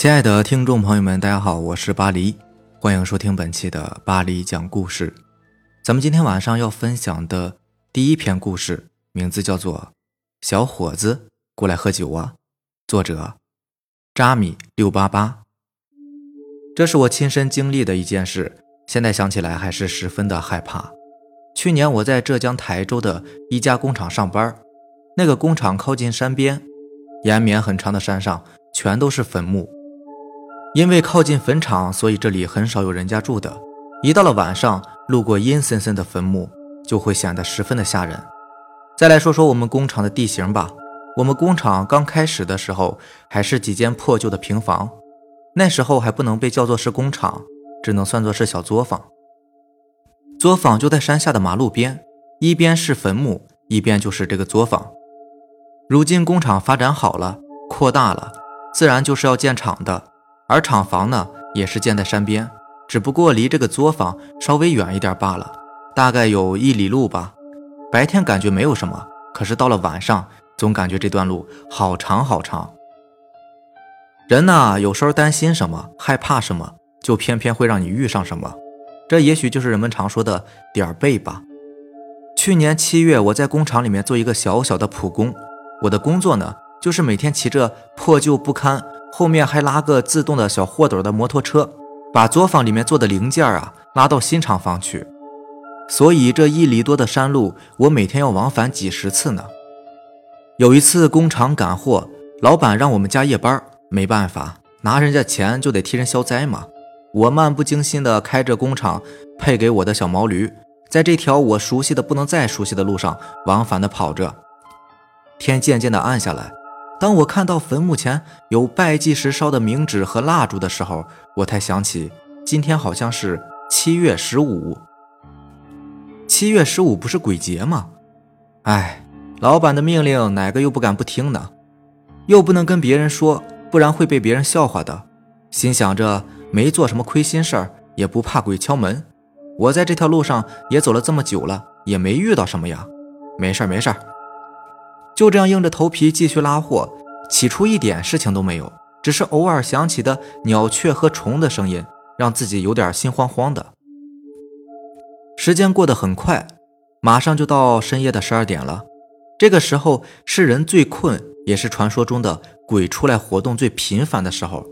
亲爱的听众朋友们，大家好，我是巴黎，欢迎收听本期的巴黎讲故事。咱们今天晚上要分享的第一篇故事，名字叫做《小伙子过来喝酒啊》，作者扎米六八八。这是我亲身经历的一件事，现在想起来还是十分的害怕。去年我在浙江台州的一家工厂上班，那个工厂靠近山边，延绵很长的山上全都是坟墓。因为靠近坟场，所以这里很少有人家住的。一到了晚上，路过阴森森的坟墓，就会显得十分的吓人。再来说说我们工厂的地形吧。我们工厂刚开始的时候，还是几间破旧的平房，那时候还不能被叫做是工厂，只能算作是小作坊。作坊就在山下的马路边，一边是坟墓，一边就是这个作坊。如今工厂发展好了，扩大了，自然就是要建厂的。而厂房呢，也是建在山边，只不过离这个作坊稍微远一点罢了，大概有一里路吧。白天感觉没有什么，可是到了晚上，总感觉这段路好长好长。人呢，有时候担心什么，害怕什么，就偏偏会让你遇上什么。这也许就是人们常说的点儿背吧。去年七月，我在工厂里面做一个小小的普工，我的工作呢，就是每天骑着破旧不堪。后面还拉个自动的小货斗的摩托车，把作坊里面做的零件啊拉到新厂房去。所以这一里多的山路，我每天要往返几十次呢。有一次工厂赶货，老板让我们加夜班，没办法，拿人家钱就得替人消灾嘛。我漫不经心的开着工厂配给我的小毛驴，在这条我熟悉的不能再熟悉的路上往返的跑着。天渐渐的暗下来。当我看到坟墓前有拜祭时烧的冥纸和蜡烛的时候，我才想起今天好像是七月十五。七月十五不是鬼节吗？哎，老板的命令哪个又不敢不听呢？又不能跟别人说，不然会被别人笑话的。心想着没做什么亏心事儿，也不怕鬼敲门。我在这条路上也走了这么久了，也没遇到什么呀。没事儿，没事儿。就这样硬着头皮继续拉货，起初一点事情都没有，只是偶尔响起的鸟雀和虫的声音，让自己有点心慌慌的。时间过得很快，马上就到深夜的十二点了。这个时候是人最困，也是传说中的鬼出来活动最频繁的时候。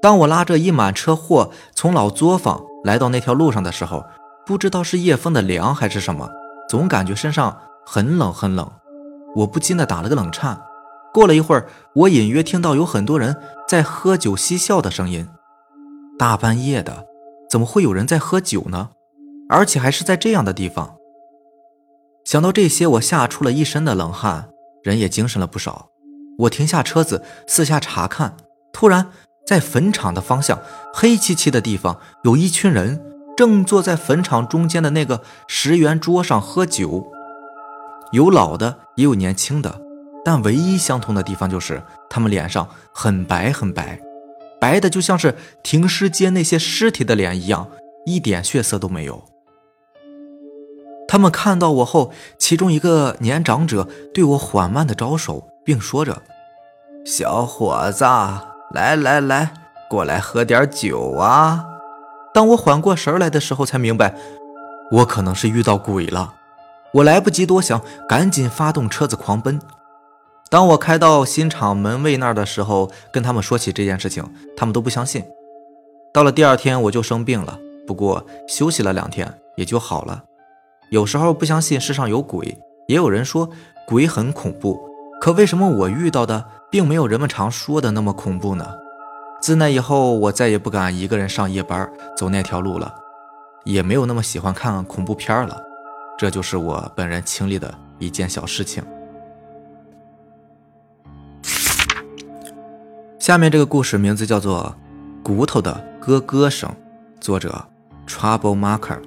当我拉着一满车货从老作坊来到那条路上的时候，不知道是夜风的凉还是什么，总感觉身上很冷很冷。我不禁的打了个冷颤。过了一会儿，我隐约听到有很多人在喝酒嬉笑的声音。大半夜的，怎么会有人在喝酒呢？而且还是在这样的地方。想到这些，我吓出了一身的冷汗，人也精神了不少。我停下车子，四下查看。突然，在坟场的方向，黑漆漆的地方，有一群人正坐在坟场中间的那个十元桌上喝酒。有老的，也有年轻的，但唯一相同的地方就是他们脸上很白很白，白的就像是停尸间那些尸体的脸一样，一点血色都没有。他们看到我后，其中一个年长者对我缓慢的招手，并说着：“小伙子，来来来，过来喝点酒啊！”当我缓过神来的时候，才明白，我可能是遇到鬼了。我来不及多想，赶紧发动车子狂奔。当我开到新厂门卫那儿的时候，跟他们说起这件事情，他们都不相信。到了第二天，我就生病了，不过休息了两天也就好了。有时候不相信世上有鬼，也有人说鬼很恐怖，可为什么我遇到的并没有人们常说的那么恐怖呢？自那以后，我再也不敢一个人上夜班走那条路了，也没有那么喜欢看恐怖片了。这就是我本人经历的一件小事情。下面这个故事名字叫做《骨头的咯咯声》，作者 Trouble Marker。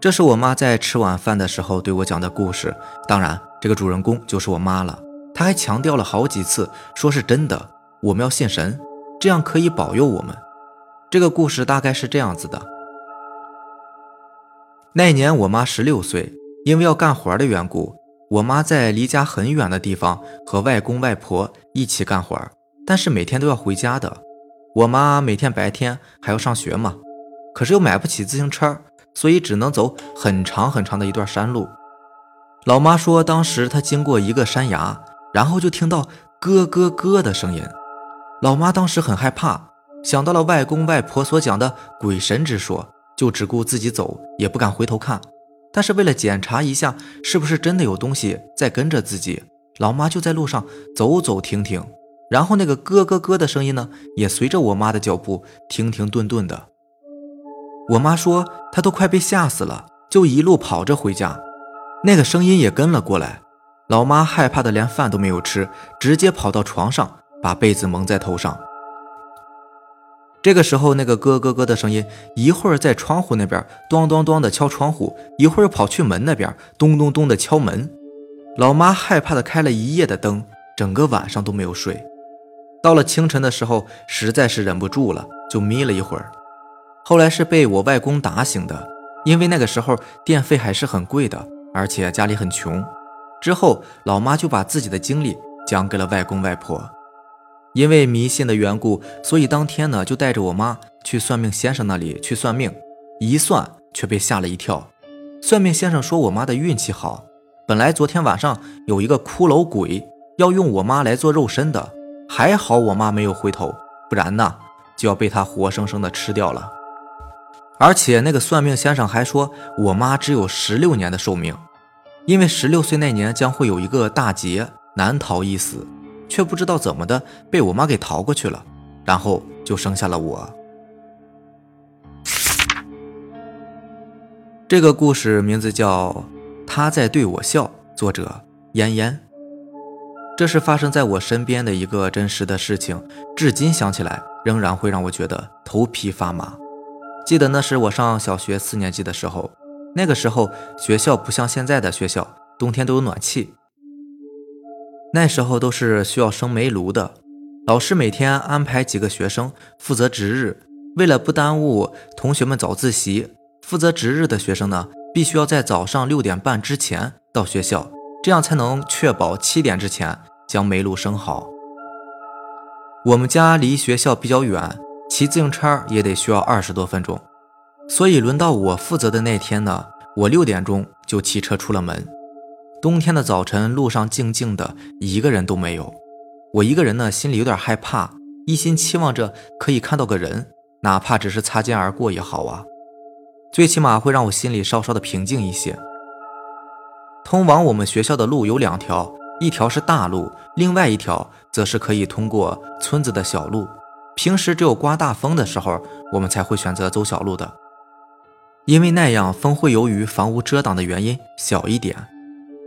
这是我妈在吃晚饭的时候对我讲的故事。当然，这个主人公就是我妈了。她还强调了好几次，说是真的，我们要信神，这样可以保佑我们。这个故事大概是这样子的。那年我妈十六岁，因为要干活的缘故，我妈在离家很远的地方和外公外婆一起干活。但是每天都要回家的。我妈每天白天还要上学嘛，可是又买不起自行车，所以只能走很长很长的一段山路。老妈说，当时她经过一个山崖，然后就听到咯咯咯的声音。老妈当时很害怕，想到了外公外婆所讲的鬼神之说，就只顾自己走，也不敢回头看。但是为了检查一下是不是真的有东西在跟着自己，老妈就在路上走走停停，然后那个咯咯咯的声音呢，也随着我妈的脚步停停顿顿的。我妈说她都快被吓死了，就一路跑着回家，那个声音也跟了过来。老妈害怕的连饭都没有吃，直接跑到床上，把被子蒙在头上。这个时候，那个咯咯咯的声音，一会儿在窗户那边咚咚咚的敲窗户，一会儿跑去门那边咚咚咚的敲门。老妈害怕的开了一夜的灯，整个晚上都没有睡。到了清晨的时候，实在是忍不住了，就眯了一会儿。后来是被我外公打醒的，因为那个时候电费还是很贵的，而且家里很穷。之后，老妈就把自己的经历讲给了外公外婆。因为迷信的缘故，所以当天呢就带着我妈去算命先生那里去算命，一算却被吓了一跳。算命先生说我妈的运气好，本来昨天晚上有一个骷髅鬼要用我妈来做肉身的，还好我妈没有回头，不然呢就要被他活生生的吃掉了。而且那个算命先生还说我妈只有十六年的寿命，因为十六岁那年将会有一个大劫，难逃一死。却不知道怎么的被我妈给逃过去了，然后就生下了我。这个故事名字叫《他在对我笑》，作者嫣嫣。这是发生在我身边的一个真实的事情，至今想起来仍然会让我觉得头皮发麻。记得那是我上小学四年级的时候，那个时候学校不像现在的学校，冬天都有暖气。那时候都是需要生煤炉的，老师每天安排几个学生负责值日，为了不耽误同学们早自习，负责值日的学生呢，必须要在早上六点半之前到学校，这样才能确保七点之前将煤炉生好。我们家离学校比较远，骑自行车也得需要二十多分钟，所以轮到我负责的那天呢，我六点钟就骑车出了门。冬天的早晨，路上静静的，一个人都没有。我一个人呢，心里有点害怕，一心期望着可以看到个人，哪怕只是擦肩而过也好啊，最起码会让我心里稍稍的平静一些。通往我们学校的路有两条，一条是大路，另外一条则是可以通过村子的小路。平时只有刮大风的时候，我们才会选择走小路的，因为那样风会由于房屋遮挡的原因小一点。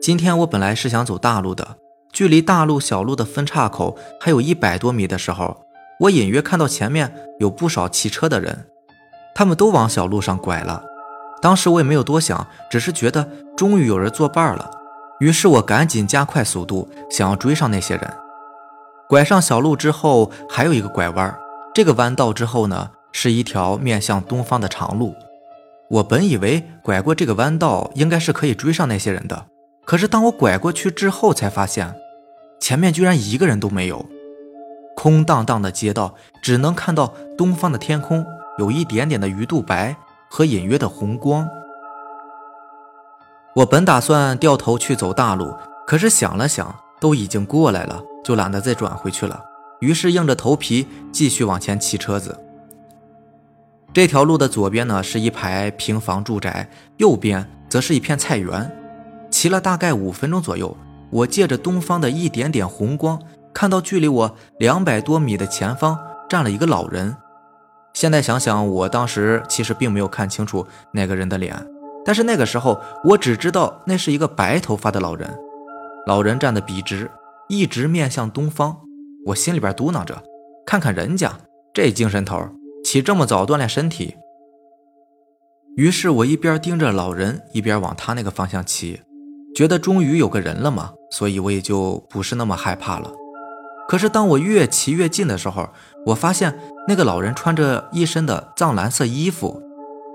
今天我本来是想走大路的，距离大路小路的分岔口还有一百多米的时候，我隐约看到前面有不少骑车的人，他们都往小路上拐了。当时我也没有多想，只是觉得终于有人作伴了，于是我赶紧加快速度，想要追上那些人。拐上小路之后，还有一个拐弯，这个弯道之后呢，是一条面向东方的长路。我本以为拐过这个弯道，应该是可以追上那些人的。可是当我拐过去之后，才发现前面居然一个人都没有，空荡荡的街道，只能看到东方的天空有一点点的鱼肚白和隐约的红光。我本打算掉头去走大路，可是想了想，都已经过来了，就懒得再转回去了。于是硬着头皮继续往前骑车子。这条路的左边呢是一排平房住宅，右边则是一片菜园。骑了大概五分钟左右，我借着东方的一点点红光，看到距离我两百多米的前方站了一个老人。现在想想，我当时其实并没有看清楚那个人的脸，但是那个时候我只知道那是一个白头发的老人。老人站得笔直，一直面向东方。我心里边嘟囔着：“看看人家这精神头，起这么早锻炼身体。”于是，我一边盯着老人，一边往他那个方向骑。觉得终于有个人了嘛，所以我也就不是那么害怕了。可是当我越骑越近的时候，我发现那个老人穿着一身的藏蓝色衣服，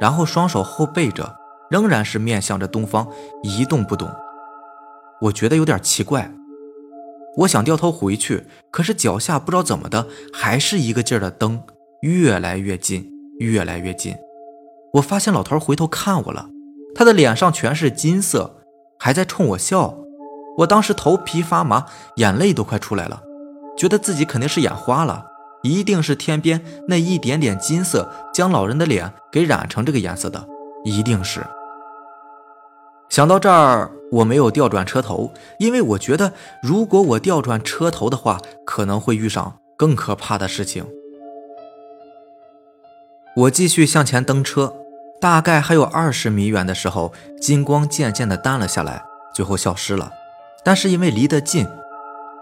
然后双手后背着，仍然是面向着东方，一动不动。我觉得有点奇怪，我想掉头回去，可是脚下不知道怎么的，还是一个劲儿的蹬，越来越近，越来越近。我发现老头回头看我了，他的脸上全是金色，还在冲我笑。我当时头皮发麻，眼泪都快出来了，觉得自己肯定是眼花了，一定是天边那一点点金色将老人的脸给染成这个颜色的，一定是。想到这儿，我没有调转车头，因为我觉得如果我调转车头的话，可能会遇上更可怕的事情。我继续向前蹬车，大概还有二十米远的时候，金光渐渐的淡了下来，最后消失了。但是因为离得近，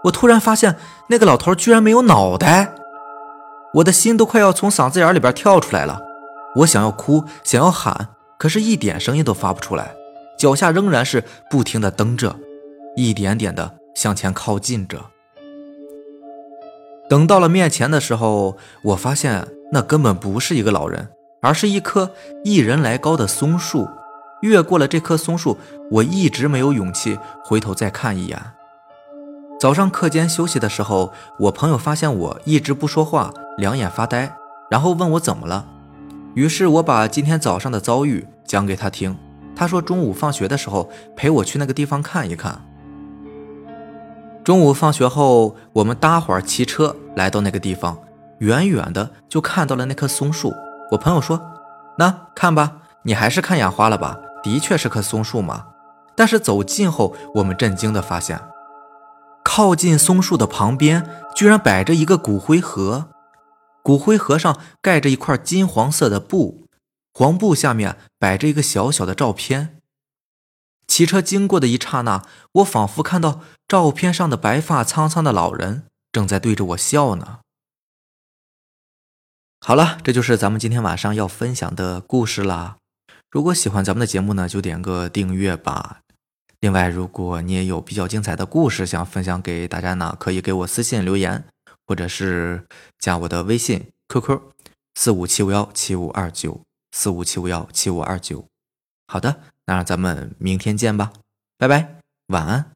我突然发现那个老头居然没有脑袋，我的心都快要从嗓子眼里边跳出来了。我想要哭，想要喊，可是一点声音都发不出来。脚下仍然是不停的蹬着，一点点的向前靠近着。等到了面前的时候，我发现那根本不是一个老人，而是一棵一人来高的松树。越过了这棵松树，我一直没有勇气回头再看一眼。早上课间休息的时候，我朋友发现我一直不说话，两眼发呆，然后问我怎么了。于是我把今天早上的遭遇讲给他听。他说：“中午放学的时候陪我去那个地方看一看。”中午放学后，我们搭伙骑车来到那个地方，远远的就看到了那棵松树。我朋友说：“那看吧，你还是看眼花了吧？的确是棵松树嘛。”但是走近后，我们震惊的发现，靠近松树的旁边居然摆着一个骨灰盒，骨灰盒上盖着一块金黄色的布。黄布下面摆着一个小小的照片。骑车经过的一刹那，我仿佛看到照片上的白发苍苍的老人正在对着我笑呢。好了，这就是咱们今天晚上要分享的故事啦。如果喜欢咱们的节目呢，就点个订阅吧。另外，如果你也有比较精彩的故事想分享给大家呢，可以给我私信留言，或者是加我的微信 QQ 四五七五幺七五二九。四五七五幺七五二九，好的，那咱们明天见吧，拜拜，晚安。